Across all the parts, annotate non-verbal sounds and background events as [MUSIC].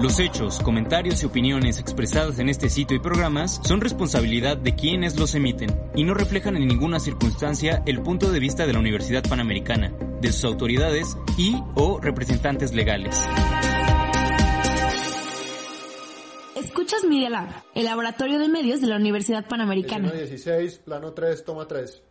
Los hechos, comentarios y opiniones expresadas en este sitio y programas son responsabilidad de quienes los emiten y no reflejan en ninguna circunstancia el punto de vista de la Universidad Panamericana, de sus autoridades y o representantes legales. Escuchas Media Lab, el laboratorio de medios de la Universidad Panamericana. 16, plano 3, toma 3.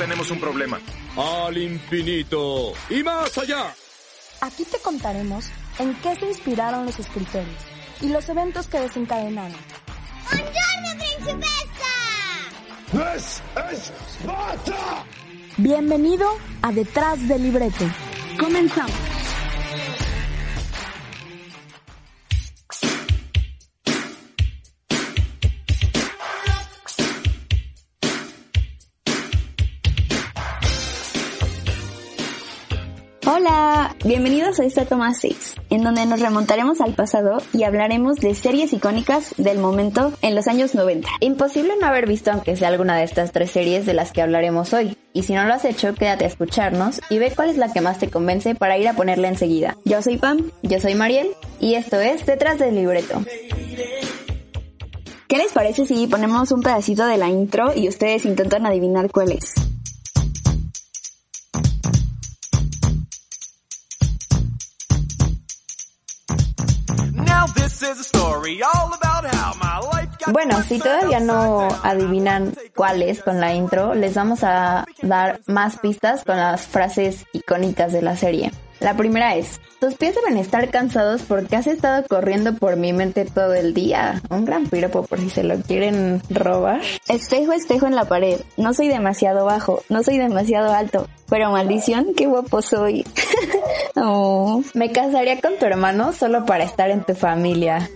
Tenemos un problema. Al infinito y más allá. Aquí te contaremos en qué se inspiraron los escritores y los eventos que desencadenaron. ¡Buongiorno, principessa! ¡Es Esparta! Bienvenido a Detrás del Libreto. Comenzamos. Hola, bienvenidos a esta toma 6, en donde nos remontaremos al pasado y hablaremos de series icónicas del momento en los años 90. Imposible no haber visto aunque sea alguna de estas tres series de las que hablaremos hoy. Y si no lo has hecho, quédate a escucharnos y ve cuál es la que más te convence para ir a ponerla enseguida. Yo soy Pam, yo soy Mariel y esto es Detrás del Libreto. ¿Qué les parece si ponemos un pedacito de la intro y ustedes intentan adivinar cuál es? Bueno, si todavía no adivinan cuál es con la intro, les vamos a dar más pistas con las frases icónicas de la serie. La primera es, tus pies deben estar cansados porque has estado corriendo por mi mente todo el día. Un gran piropo por si se lo quieren robar. Espejo, espejo en la pared. No soy demasiado bajo, no soy demasiado alto. Pero maldición, qué guapo soy. [LAUGHS] oh, me casaría con tu hermano solo para estar en tu familia.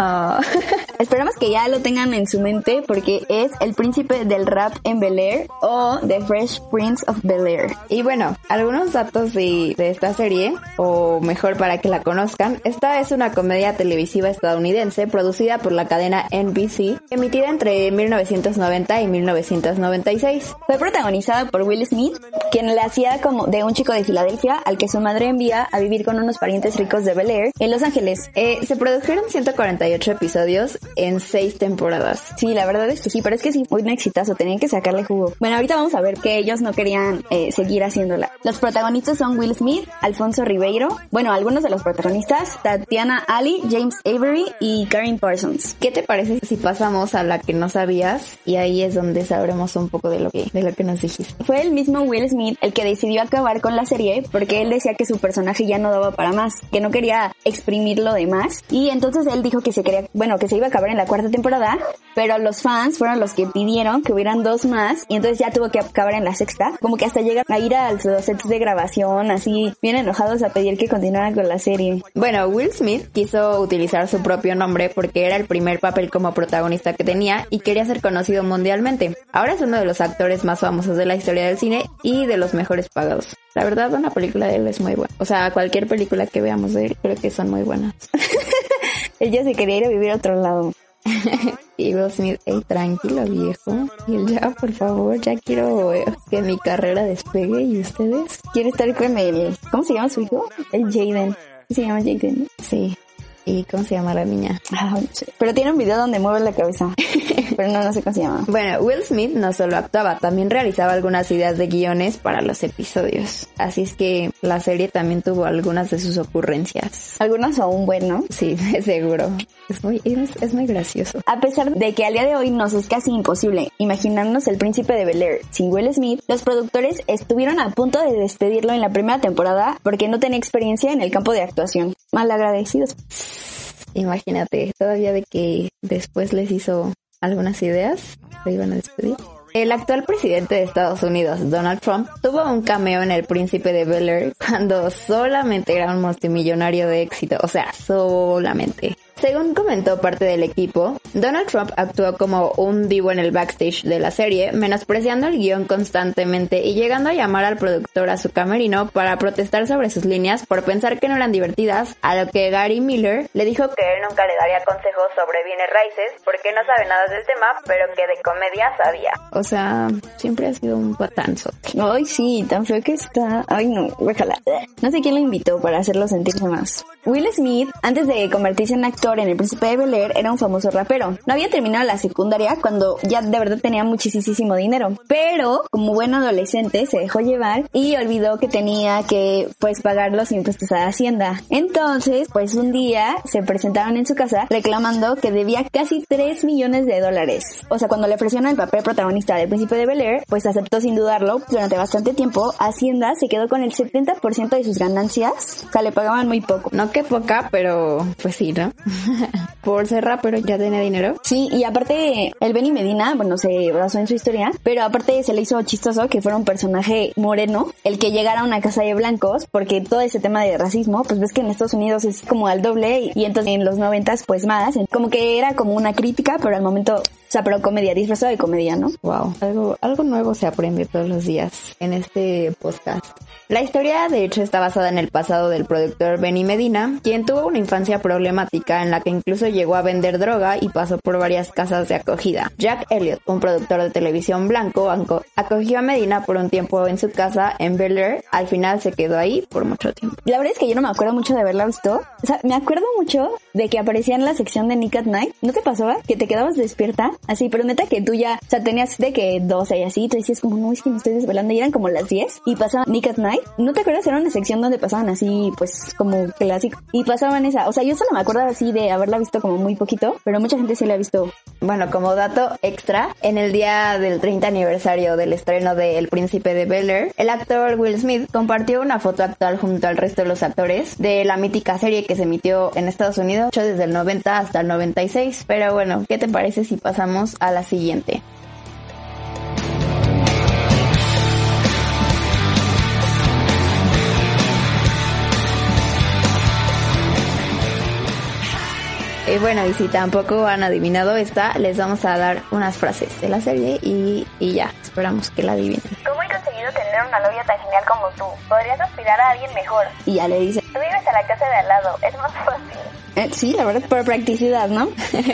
Oh. [LAUGHS] Esperamos que ya lo tengan en su mente porque es el príncipe del rap en Bel Air o The Fresh Prince of Bel Air. Y bueno, algunos datos de, de, esta serie, o mejor para que la conozcan, esta es una comedia televisiva estadounidense producida por la cadena NBC, emitida entre 1990 y 1996. Fue protagonizada por Will Smith, quien le hacía como de un chico de Filadelfia al que su madre envía a vivir con unos parientes ricos de Bel Air en Los Ángeles. Eh, se produjeron 140 episodios en seis temporadas. Sí, la verdad es que sí, pero es que sí, muy exitazo, tenían que sacarle jugo. Bueno, ahorita vamos a ver que ellos no querían eh, seguir haciéndola. Los protagonistas son Will Smith, Alfonso Ribeiro, bueno, algunos de los protagonistas, Tatiana Ali, James Avery y Karen Parsons. ¿Qué te parece si pasamos a la que no sabías? Y ahí es donde sabremos un poco de lo que, de lo que nos dijiste. Fue el mismo Will Smith el que decidió acabar con la serie porque él decía que su personaje ya no daba para más, que no quería exprimirlo de más y entonces él dijo que se quería, bueno, que se iba a acabar en la cuarta temporada, pero los fans fueron los que pidieron que hubieran dos más y entonces ya tuvo que acabar en la sexta, como que hasta llegar a ir a los sets de grabación, así bien enojados a pedir que continuaran con la serie. Bueno, Will Smith quiso utilizar su propio nombre porque era el primer papel como protagonista que tenía y quería ser conocido mundialmente. Ahora es uno de los actores más famosos de la historia del cine y de los mejores pagados. La verdad, una película de él es muy buena. O sea, cualquier película que veamos de él, creo que son muy buenas. [LAUGHS] Ella se quería ir a vivir a otro lado. [LAUGHS] y Will Smith, hey, tranquilo viejo. Y él, ya, por favor, ya quiero que mi carrera despegue. ¿Y ustedes? ¿Quiere estar con el... ¿Cómo se llama su hijo? El Jaden. ¿Se llama Jaden? Sí. ¿Y cómo se llama la niña? Ah. Pero tiene un video donde mueve la cabeza. [LAUGHS] [LAUGHS] pero no, no sé cómo se llama. Bueno, Will Smith no solo actuaba, también realizaba algunas ideas de guiones para los episodios. Así es que la serie también tuvo algunas de sus ocurrencias. Algunas aún bueno. Sí, [LAUGHS] seguro. Es muy, es, es muy gracioso. A pesar de que al día de hoy nos es casi imposible imaginarnos el príncipe de Bel Air sin Will Smith, los productores estuvieron a punto de despedirlo en la primera temporada porque no tenía experiencia en el campo de actuación. Malagradecidos. Imagínate, todavía de que después les hizo algunas ideas, se iban a despedir. El actual presidente de Estados Unidos, Donald Trump, tuvo un cameo en El Príncipe de Bel Air cuando solamente era un multimillonario de éxito, o sea, solamente. Según comentó parte del equipo, Donald Trump actuó como un vivo en el backstage de la serie, menospreciando el guion constantemente y llegando a llamar al productor a su camerino para protestar sobre sus líneas por pensar que no eran divertidas, a lo que Gary Miller le dijo que él nunca le daría consejos sobre bienes raíces porque no sabe nada del tema, pero que de comedia sabía. O sea, siempre ha sido un patanzo. Ay, sí, tan feo que está. Ay, no, déjala. No sé quién lo invitó para hacerlo sentirse más. Will Smith, antes de convertirse en actor en El Príncipe de Bel Air, era un famoso rapero. No había terminado la secundaria cuando ya de verdad tenía muchísimo dinero. Pero, como buen adolescente, se dejó llevar y olvidó que tenía que, pues, pagar los impuestos a Hacienda. Entonces, pues, un día se presentaron en su casa reclamando que debía casi 3 millones de dólares. O sea, cuando le ofrecieron el papel protagonista del Príncipe de Bel Air, pues aceptó sin dudarlo. Durante bastante tiempo, Hacienda se quedó con el 70% de sus ganancias. O sea, le pagaban muy poco. No que poca, pero pues sí, ¿no? [LAUGHS] Por ser rapero ya tenía dinero. Sí, y aparte el Benny Medina, bueno, se basó en su historia, pero aparte se le hizo chistoso que fuera un personaje moreno el que llegara a una casa de blancos, porque todo ese tema de racismo, pues ves que en Estados Unidos es como al doble y entonces en los noventas pues más, como que era como una crítica, pero al momento, o sea, pero comedia, disfrazado de comedia, ¿no? Wow, algo, algo nuevo se aprende todos los días en este podcast. La historia de hecho está basada en el pasado del productor Benny Medina, quien tuvo una infancia problemática en la que incluso llegó a vender droga y pasó por varias casas de acogida. Jack Elliott, un productor de televisión blanco, acogió a Medina por un tiempo en su casa en Bel Air. Al final se quedó ahí por mucho tiempo. La verdad es que yo no me acuerdo mucho de haberla visto. O sea, me acuerdo mucho de que aparecía en la sección de Nick at Night. ¿No te pasaba? Que te quedabas despierta. Así, pero neta que tú ya, o sea, tenías de que 12 y así. Tú decías como, no, es que me estoy desvelando. Y eran como las 10 y pasaba Nick at Night. ¿No te acuerdas? Era una sección donde pasaban así, pues, como clásico. Y pasaban esa. O sea, yo solo me acuerdo así de haberla visto como muy poquito, pero mucha gente sí la ha visto. Bueno, como dato extra, en el día del 30 aniversario del estreno de El Príncipe de Bel Air, el actor Will Smith compartió una foto actual junto al resto de los actores de la mítica serie que se emitió en Estados Unidos, desde el 90 hasta el 96. Pero bueno, ¿qué te parece si pasamos a la siguiente? Y bueno, y si tampoco han adivinado esta, les vamos a dar unas frases de la serie y, y ya, esperamos que la adivinen. ¿Cómo he conseguido tener una novia tan genial como tú? Podrías aspirar a alguien mejor. Y ya le dice, Tú vives a la casa de al lado, es más fácil. Eh, sí, la verdad, por practicidad, ¿no?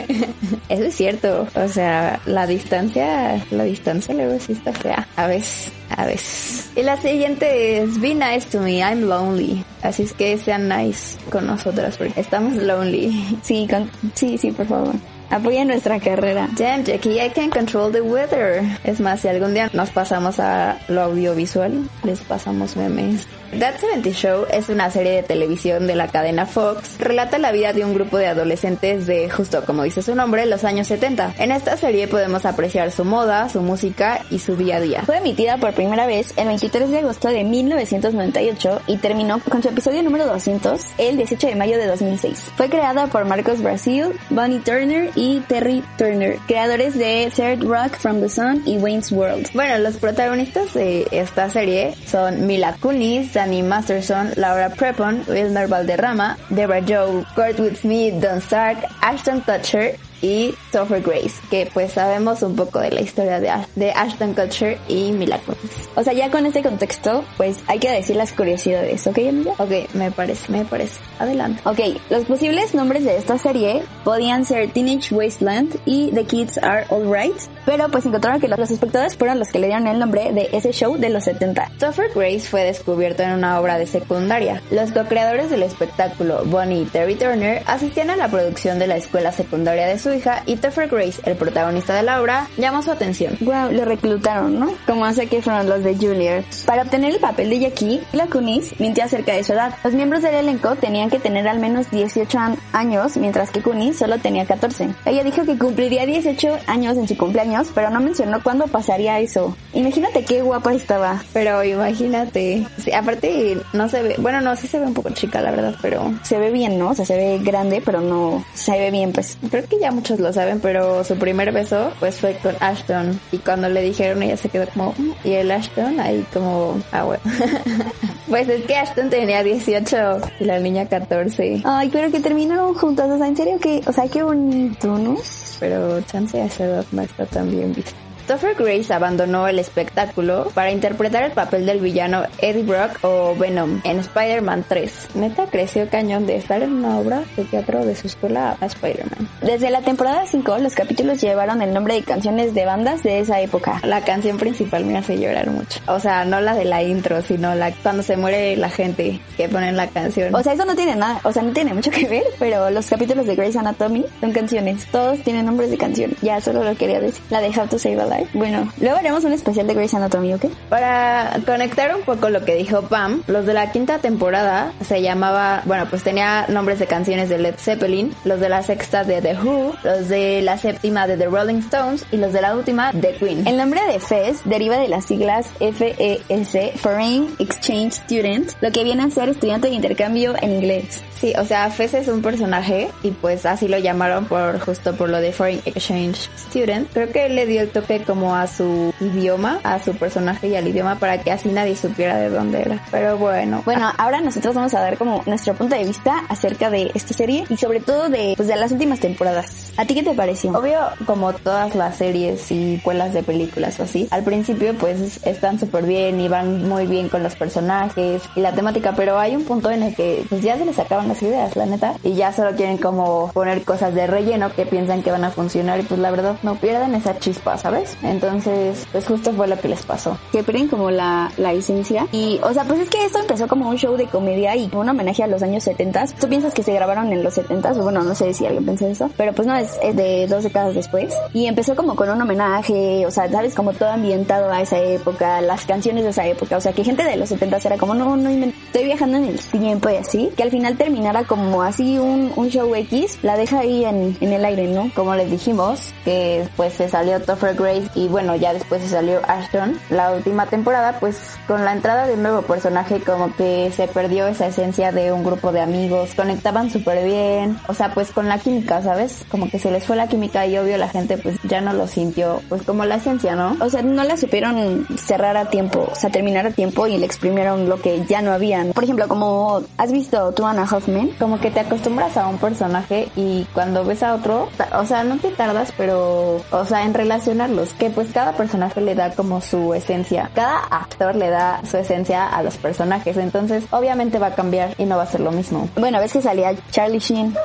[LAUGHS] Eso es cierto. O sea, la distancia, la distancia luego sí está fea. A veces, a veces. Y la siguiente es Be nice to me, I'm lonely. Así es que sean nice con nosotras porque estamos lonely. [LAUGHS] Sí, con, sí, sí, por favor. Apoya nuestra carrera. Damn, Jackie, I can control the weather. Es más, si algún día nos pasamos a lo audiovisual, les pasamos memes. That 70 Show es una serie de televisión de la cadena Fox. Relata la vida de un grupo de adolescentes de, justo como dice su nombre, los años 70. En esta serie podemos apreciar su moda, su música y su día a día. Fue emitida por primera vez el 23 de agosto de 1998 y terminó con su episodio número 200 el 18 de mayo de 2006. Fue creada por Marcos Brasil, Bonnie Turner y Terry Turner, creadores de Third Rock from the Sun y Wayne's World. Bueno, los protagonistas de esta serie son Mila Kunis, Danny Masterson, Laura Prepon, Wilmer Valderrama, Deborah Joe, Kurtwood Smith, Don Stark, Ashton Kutcher y Topher Grace, que pues sabemos un poco de la historia de, de Ashton Kutcher y Mila Kunis. O sea, ya con este contexto, pues hay que decir las curiosidades, ¿ok, amiga? Ok, me parece, me parece. Adelante. Ok, los posibles nombres de esta serie podían ser Teenage Wasteland y The Kids Are Alright, pero pues encontraron que los espectadores fueron los que le dieron el nombre de ese show de los 70. Topher Grace fue descubierto en una obra de secundaria. Los co-creadores del espectáculo, Bonnie y Terry Turner, asistían a la producción de la escuela secundaria de su hija Topher Grace, el protagonista de la obra, llamó su atención. Wow, lo reclutaron, ¿no? Como hace que fueron los de Juilliard. Para obtener el papel de Jackie, la Kunis mintió acerca de su edad. Los miembros del elenco tenían que tener al menos 18 años, mientras que Kunis solo tenía 14. Ella dijo que cumpliría 18 años en su cumpleaños, pero no mencionó cuándo pasaría eso. Imagínate qué guapa estaba. Pero imagínate, sí, aparte no se ve, bueno, no, sí se ve un poco chica, la verdad, pero se ve bien, ¿no? O sea, se ve grande, pero no se ve bien, pues. Creo que ya muchos lo saben, pero su primer beso, pues fue con Ashton. Y cuando le dijeron, ella se quedó como, "Mm", y el Ashton ahí como, ah, bueno. [LAUGHS] pues es que Ashton tenía 18 y la niña 14. Ay, pero que terminaron juntos, o sea, en serio que, o sea, qué bonito, ¿no? Pero chance a esa edad no está tan bien visto. Topher Grace abandonó el espectáculo para interpretar el papel del villano Eddie Brock o Venom en Spider-Man 3. Neta creció cañón de estar en una obra de teatro de su escuela a Spider-Man. Desde la temporada 5, los capítulos llevaron el nombre de canciones de bandas de esa época. La canción principal me hace llorar mucho. O sea, no la de la intro, sino la cuando se muere la gente que ponen la canción. O sea, eso no tiene nada, o sea, no tiene mucho [LAUGHS] que ver, pero los capítulos de Grey's Anatomy son canciones. Todos tienen nombres de canciones. Ya solo lo quería decir. La de How to Save a Life bueno, luego haremos un especial de Grey's Anatomy, ¿ok? Para conectar un poco lo que dijo Pam, los de la quinta temporada se llamaba, bueno, pues tenía nombres de canciones de Led Zeppelin, los de la sexta de The Who, los de la séptima de The Rolling Stones y los de la última de Queen. El nombre de FES deriva de las siglas FES, Foreign Exchange Student, lo que viene a ser estudiante de intercambio en inglés. Sí, o sea, FES es un personaje y pues así lo llamaron por justo por lo de Foreign Exchange Student. Creo que le dio el toque como a su idioma, a su personaje y al idioma para que así nadie supiera de dónde era. Pero bueno. Bueno, ahora nosotros vamos a dar como nuestro punto de vista acerca de esta serie y sobre todo de, pues, de las últimas temporadas. ¿A ti qué te pareció? Obvio, como todas las series y cuelas de películas o así, al principio pues están súper bien y van muy bien con los personajes y la temática, pero hay un punto en el que pues ya se les acaban las ideas, la neta, y ya solo quieren como poner cosas de relleno que piensan que van a funcionar y pues la verdad no pierden esa chispa, ¿sabes? Entonces, pues justo fue lo que les pasó. Que pierden como la, la esencia. Y, o sea, pues es que esto empezó como un show de comedia y un homenaje a los años 70. Tú piensas que se grabaron en los 70 o bueno, no sé si alguien pensó eso, pero pues no, es, es de dos décadas después. Y empezó como con un homenaje, o sea, sabes, como todo ambientado a esa época, las canciones de esa época. O sea, que gente de los 70 era como, no, no, estoy viajando en el tiempo y así. Que al final terminara como así un, un show X, la deja ahí en, en el aire, ¿no? Como les dijimos, que después se salió Topher Grace y bueno, ya después se salió Ashton. La última temporada, pues con la entrada de un nuevo personaje como que se perdió esa esencia de un grupo de amigos, conectaban súper bien, o sea, pues con la química, ¿sabes? Como que se les fue la química y obvio la gente pues ya no lo sintió, pues como la esencia, ¿no? O sea, no la supieron cerrar a tiempo, o sea, terminar a tiempo y le exprimieron lo que ya no habían. Por ejemplo, como has visto tú Anna Hoffman, como que te acostumbras a un personaje y cuando ves a otro, o sea, no te tardas, pero, o sea, en relacionarlos, que pues cada personaje le da como su esencia. Cada actor le da su esencia a los personajes. Entonces, obviamente va a cambiar y no va a ser lo mismo. Bueno, ves que salía Charlie Sheen.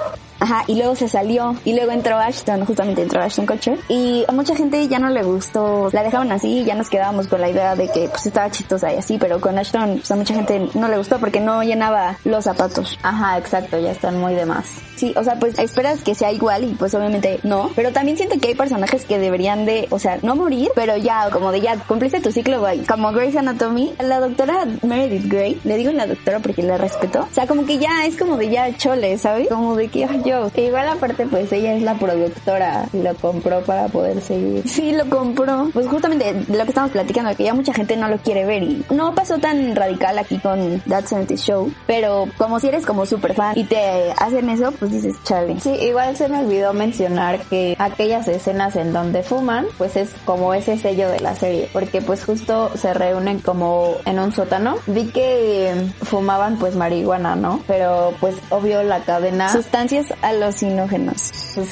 Ajá, y luego se salió, y luego entró Ashton, justamente entró Ashton Kutcher, y a mucha gente ya no le gustó, la dejaron así, y ya nos quedábamos con la idea de que pues estaba chistosa y así, pero con Ashton, pues a mucha gente no le gustó porque no llenaba los zapatos. Ajá, exacto, ya están muy de más. Sí, o sea, pues esperas que sea igual y pues obviamente no, pero también siento que hay personajes que deberían de, o sea, no morir, pero ya, como de ya, cumpliste tu ciclo, güey. Como Grey's Anatomy, la doctora Meredith Grey, le digo la doctora porque la respeto, o sea, como que ya es como de ya chole, ¿sabes? Como de que ay, yo. Igual aparte pues ella es la productora lo compró para poder seguir. Sí, lo compró. Pues justamente lo que estamos platicando, que ya mucha gente no lo quiere ver y no pasó tan radical aquí con That 70 Show, pero como si eres como super fan y te hacen eso, pues dices, chale. Sí, igual se me olvidó mencionar que aquellas escenas en donde fuman, pues es como ese sello de la serie, porque pues justo se reúnen como en un sótano. Vi que fumaban pues marihuana, ¿no? Pero pues obvio la cadena... Sustancias alucinógenas.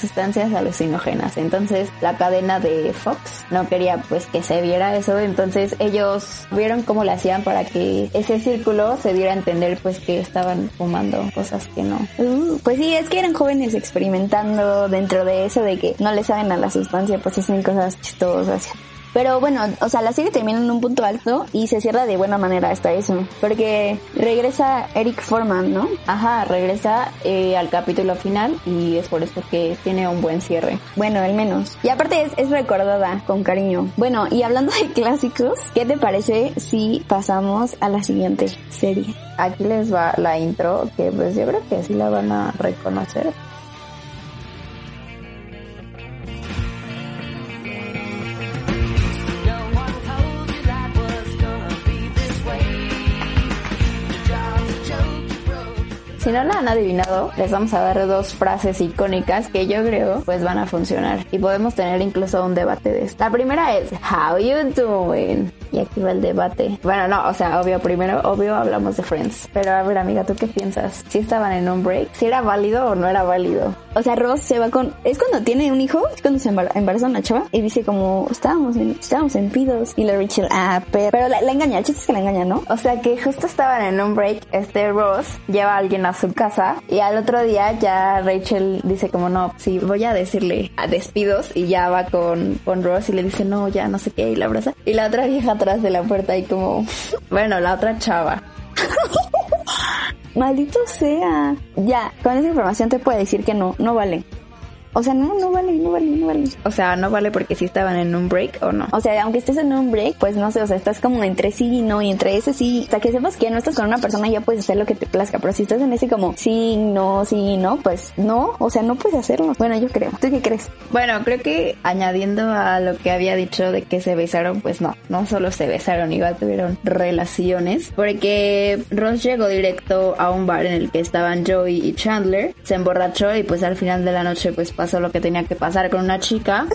Sustancias alucinógenas. Entonces la cadena de Fox no quería pues que se viera eso, entonces ellos vieron cómo le hacían para que ese círculo se diera a entender pues que estaban fumando cosas que no. Uh, pues sí, es que eran jóvenes experimentando dentro de eso de que no le saben a la sustancia, pues hacen cosas chistosas. Pero bueno, o sea, la serie termina en un punto alto y se cierra de buena manera hasta eso. Porque regresa Eric Foreman, ¿no? Ajá, regresa eh, al capítulo final y es por eso que tiene un buen cierre. Bueno, al menos. Y aparte es, es recordada con cariño. Bueno, y hablando de [LAUGHS] clásicos, ¿qué te parece si pasamos a la siguiente serie? Aquí les va la intro, que pues yo creo que sí la van a reconocer. Si no la han adivinado, les vamos a dar dos frases icónicas que yo creo pues van a funcionar y podemos tener incluso un debate de esto. La primera es How you doing? Y aquí va el debate. Bueno, no, o sea, obvio, primero, obvio hablamos de Friends. Pero a ver, amiga, ¿tú qué piensas? ¿Si estaban en un break? ¿Si era válido o no era válido? O sea, Ross se va con... Es cuando tiene un hijo, es cuando se embaraza una chava y dice como, estábamos en, estábamos en pidos. Y la Rachel, ah, pero, pero la, la engaña, el chiste es que la engaña, ¿no? O sea, que justo estaban en un break, este Ross lleva a alguien a su casa y al otro día ya Rachel dice como, no, sí, voy a decirle a despidos y ya va con, con Ross y le dice, no, ya no sé qué, y la abraza. Y la otra vieja atrás de la puerta y como, [LAUGHS] bueno, la otra chava. [LAUGHS] Maldito sea. Ya, con esa información te puedo decir que no, no vale. O sea, no, no vale, no vale, no vale. O sea, no vale porque si estaban en un break o no. O sea, aunque estés en un break, pues no sé, o sea, estás como entre sí y no, y entre ese sí. O sea, que sepas que no estás con una persona ya puedes hacer lo que te plazca, pero si estás en ese como sí, no, sí, no, pues no, o sea, no puedes hacerlo. Bueno, yo creo. ¿Tú qué crees? Bueno, creo que añadiendo a lo que había dicho de que se besaron, pues no, no solo se besaron, igual tuvieron relaciones, porque Ross llegó directo a un bar en el que estaban Joey y Chandler, se emborrachó y pues al final de la noche pues pasó lo que tenía que pasar con una chica.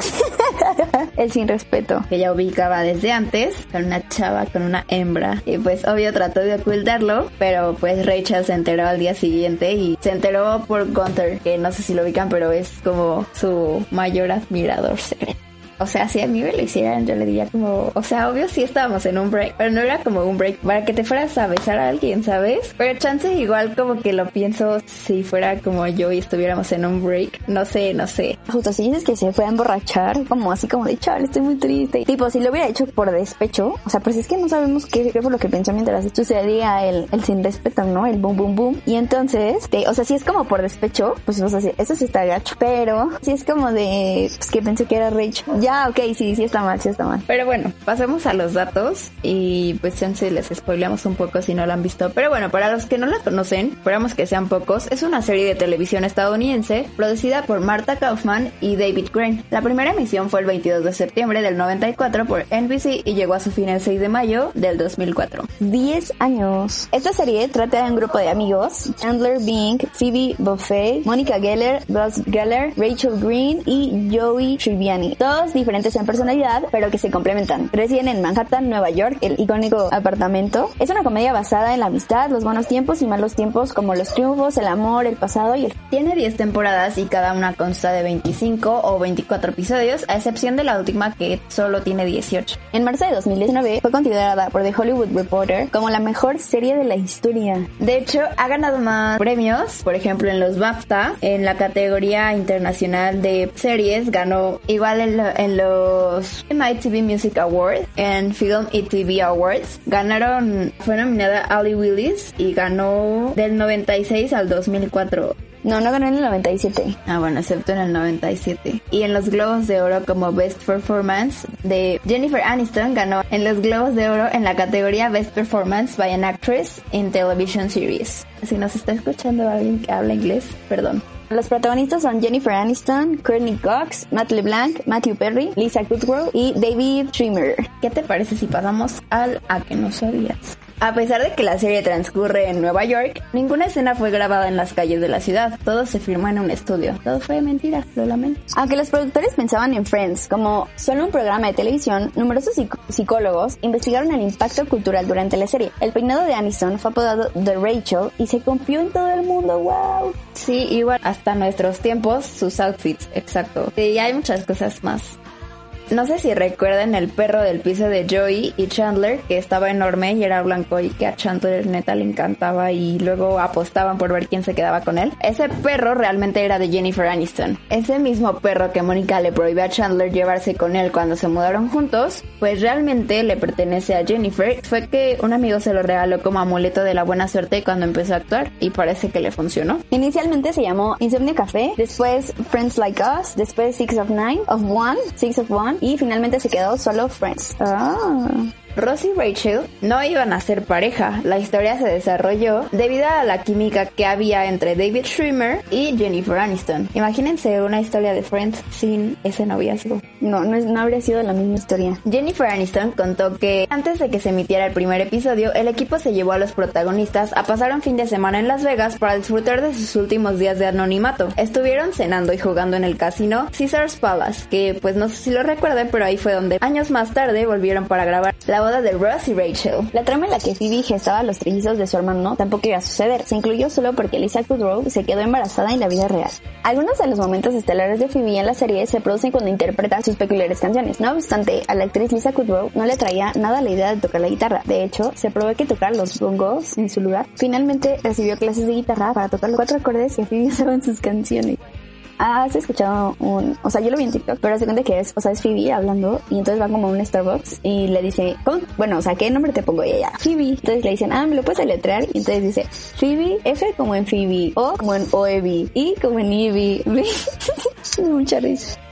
[LAUGHS] El sin respeto. Que ya ubicaba desde antes, con una chava, con una hembra. Y pues obvio trató de ocultarlo, pero pues Rachel se enteró al día siguiente y se enteró por Gunther, que no sé si lo ubican, pero es como su mayor admirador secreto. O sea, si a mí me lo hicieran, yo le diría como, o sea, obvio sí estábamos en un break, pero no era como un break para que te fueras a besar a alguien, ¿sabes? Pero chance igual como que lo pienso si fuera como yo y estuviéramos en un break, no sé, no sé. Justo si dices que se fue a emborrachar, como así como de chaval, estoy muy triste. Tipo, si lo hubiera hecho por despecho, o sea, pues es que no sabemos qué, qué fue lo que pensó mientras sucedía el, el sin respeto, ¿no? El boom, boom, boom. Y entonces, de, o sea, si es como por despecho, pues o sea, sí, eso sí está gacho. Pero si es como de, pues que pensé que era Rachel. Ya, ok, sí, sí está mal, sí está mal. Pero bueno, pasemos a los datos y pues chance les spoileamos un poco si no la han visto. Pero bueno, para los que no la conocen, esperamos que sean pocos, es una serie de televisión estadounidense producida por Martha Kaufman y David Crane. La primera emisión fue el 22 de septiembre del 94 por NBC y llegó a su fin el 6 de mayo del 2004. 10 años. Esta serie trata de un grupo de amigos, Chandler Bing, Phoebe Buffet, Monica Geller, Ross Geller, Rachel Green y Joey Triviani. Todos diferentes en personalidad, pero que se complementan. Residen en Manhattan, Nueva York, el icónico apartamento. Es una comedia basada en la amistad, los buenos tiempos y malos tiempos, como los triunfos, el amor, el pasado y el... Tiene 10 temporadas y cada una consta de 25 o 24 episodios, a excepción de la última que solo tiene 18. En marzo de 2019 fue considerada por The Hollywood Reporter como la mejor serie de la historia. De hecho, ha ganado más premios, por ejemplo en los BAFTA, en la categoría internacional de series, ganó igual en, lo, en los MTV Music Awards, en Film y TV Awards, ganaron, fue nominada Ali Willis y ganó del 96 al 2004. No, no ganó en el 97. Ah, bueno, excepto en el 97. Y en los Globos de Oro como Best Performance de Jennifer Aniston ganó en los Globos de Oro en la categoría Best Performance by an Actress in Television Series. Si nos está escuchando alguien que habla inglés, perdón. Los protagonistas son Jennifer Aniston, Courtney Cox, Matt LeBlanc, Matthew Perry, Lisa Kudrow y David Schwimmer. ¿Qué te parece si pasamos al a que no sabías? A pesar de que la serie transcurre en Nueva York, ninguna escena fue grabada en las calles de la ciudad. Todo se filmó en un estudio. Todo fue mentira, lo lamento. Aunque los productores pensaban en Friends como solo un programa de televisión, numerosos psicólogos investigaron el impacto cultural durante la serie. El peinado de Aniston fue apodado The Rachel y se copió en todo el mundo. ¡Wow! Sí, igual hasta nuestros tiempos, sus outfits, exacto. Y hay muchas cosas más. No sé si recuerdan el perro del piso de Joey y Chandler, que estaba enorme y era blanco y que a Chandler neta le encantaba y luego apostaban por ver quién se quedaba con él. Ese perro realmente era de Jennifer Aniston. Ese mismo perro que Mónica le prohibió a Chandler llevarse con él cuando se mudaron juntos, pues realmente le pertenece a Jennifer. Fue que un amigo se lo regaló como amuleto de la buena suerte cuando empezó a actuar y parece que le funcionó. Inicialmente se llamó Insomnio Café, después Friends Like Us, después Six of Nine, of One, Six of One y finalmente se quedó solo Friends. Ah. Ross y Rachel no iban a ser pareja. La historia se desarrolló debido a la química que había entre David Schwimmer y Jennifer Aniston. Imagínense una historia de Friends sin ese noviazgo. No, no, no habría sido la misma historia. Jennifer Aniston contó que antes de que se emitiera el primer episodio, el equipo se llevó a los protagonistas a pasar un fin de semana en Las Vegas para disfrutar de sus últimos días de anonimato. Estuvieron cenando y jugando en el casino Caesars Palace, que pues no sé si lo recuerden, pero ahí fue donde años más tarde volvieron para grabar la de Ross Rachel. La trama en la que Phoebe gestaba los trillizos de su hermano tampoco iba a suceder. Se incluyó solo porque Lisa Kudrow se quedó embarazada en la vida real. Algunos de los momentos estelares de Phoebe en la serie se producen cuando interpreta sus peculiares canciones. No obstante, a la actriz Lisa Kudrow no le traía nada la idea de tocar la guitarra. De hecho, se probó que tocar los bongos en su lugar. Finalmente recibió clases de guitarra para tocar los cuatro acordes que Phoebe usaba en sus canciones. ¿Has escuchado un, o sea, yo lo vi en TikTok, pero se cuenta que es, o sea, es Phoebe hablando y entonces va como a un Starbucks y le dice, ¿cómo? bueno, o sea, ¿qué nombre te pongo? Y ella, Phoebe. Entonces le dicen, ah, ¿me lo puedes deletrear? Y entonces dice, Phoebe, F como en Phoebe, O como en OEB, I como en Ivy. [LAUGHS] Mucha risa.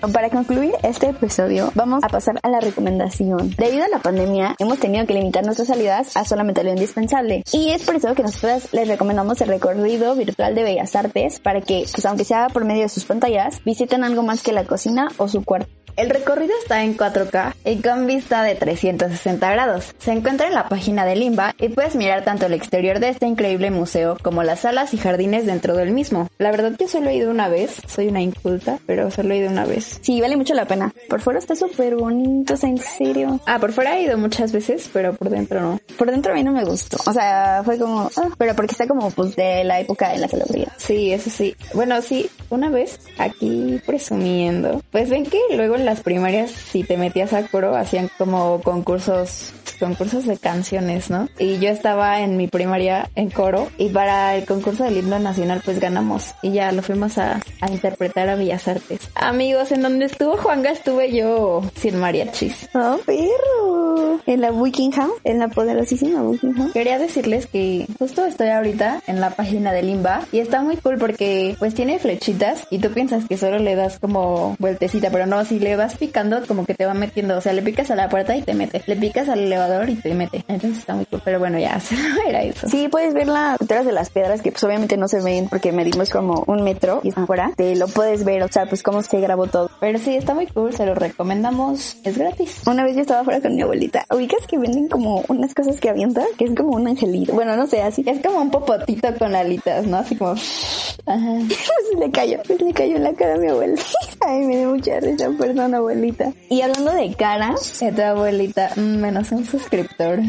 Para concluir este episodio, vamos a pasar a la recomendación. Debido a la pandemia, hemos tenido que limitar nuestras salidas a solamente lo indispensable. Y es por eso que nosotros les recomendamos el recorrido virtual de Bellas Artes para que, pues aunque sea por medio de sus pantallas, visiten algo más que la cocina o su cuarto. El recorrido está en 4K y con vista de 360 grados. Se encuentra en la página de Limba y puedes mirar tanto el exterior de este increíble museo como las salas y jardines dentro del mismo. La verdad que solo he ido una vez, soy una inculta, pero solo he ido una vez. Sí, vale mucho la pena. Por fuera está súper bonito, en serio. Ah, por fuera he ido muchas veces, pero por dentro no. Por dentro a mí no me gustó. O sea, fue como, ah, pero porque está como pues de la época de la celebridad. Sí, eso sí. Bueno, sí, una vez aquí presumiendo. Pues ven que luego en las primarias, si te metías a coro, hacían como concursos concursos de canciones, ¿no? Y yo estaba en mi primaria en coro y para el concurso del himno nacional pues ganamos y ya lo fuimos a, a interpretar a Bellas Artes. Amigos, en donde estuvo Juanga estuve yo sin mariachis. ¡Oh, perro! En la Buckingham, en la poderosísima Buckingham. Quería decirles que justo estoy ahorita en la página de Limba y está muy cool porque pues tiene flechitas y tú piensas que solo le das como vueltecita, pero no, si le vas picando como que te va metiendo, o sea, le picas a la puerta y te mete, le picas al elevador y te mete. Entonces está muy cool. Pero bueno, ya, [LAUGHS] era eso. Sí, puedes ver las detrás de las piedras que pues obviamente no se ven porque medimos como un metro y afuera. Te lo puedes ver, o sea, pues cómo se grabó todo. Pero sí, está muy cool, se lo recomendamos. Es gratis. Una vez yo estaba afuera con mi abuelita. Ubicas que venden como unas cosas que avientan, que es como un angelito. Bueno, no sé, así. Es como un popotito con alitas, ¿no? Así como... Ajá. [LAUGHS] pues le cayó, pues le cayó en la cara a mi abuela. [LAUGHS] Ay, me dio mucha risa, perdón, abuelita. Y hablando de cara, de tu abuelita, menos un suscriptor.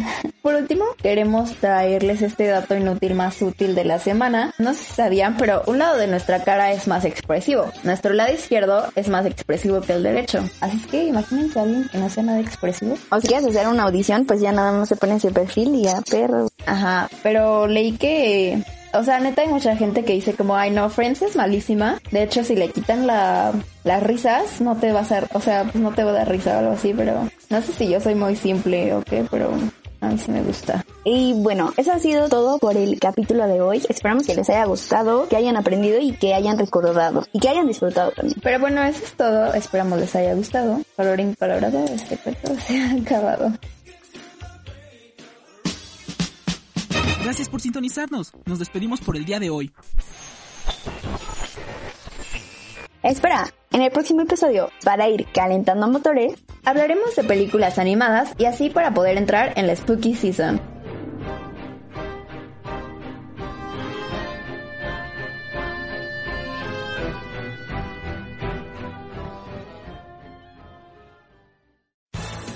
Por último, queremos traerles este dato inútil más útil de la semana. No sé si sabían, pero un lado de nuestra cara es más expresivo. Nuestro lado izquierdo es más expresivo que el derecho. Así que imagínense a alguien que no sea nada expresivo. O si quieres hacer una audición, pues ya nada más se pone ese perfil y ya, perro. Ajá, pero leí que o sea, neta hay mucha gente que dice como, ay no, Friends es malísima. De hecho, si le quitan la, las risas, no te va a o sea, pues no te va a dar risa o algo así, pero no sé si yo soy muy simple o qué, pero a mí sí me gusta. Y bueno, eso ha sido todo por el capítulo de hoy. Esperamos que les haya gustado, que hayan aprendido y que hayan recordado y que hayan disfrutado también. Pero bueno, eso es todo. Esperamos les haya gustado. Colorín colorado, este cuento se ha acabado. Gracias por sintonizarnos. Nos despedimos por el día de hoy. Espera, en el próximo episodio, para ir calentando motores, hablaremos de películas animadas y así para poder entrar en la Spooky Season.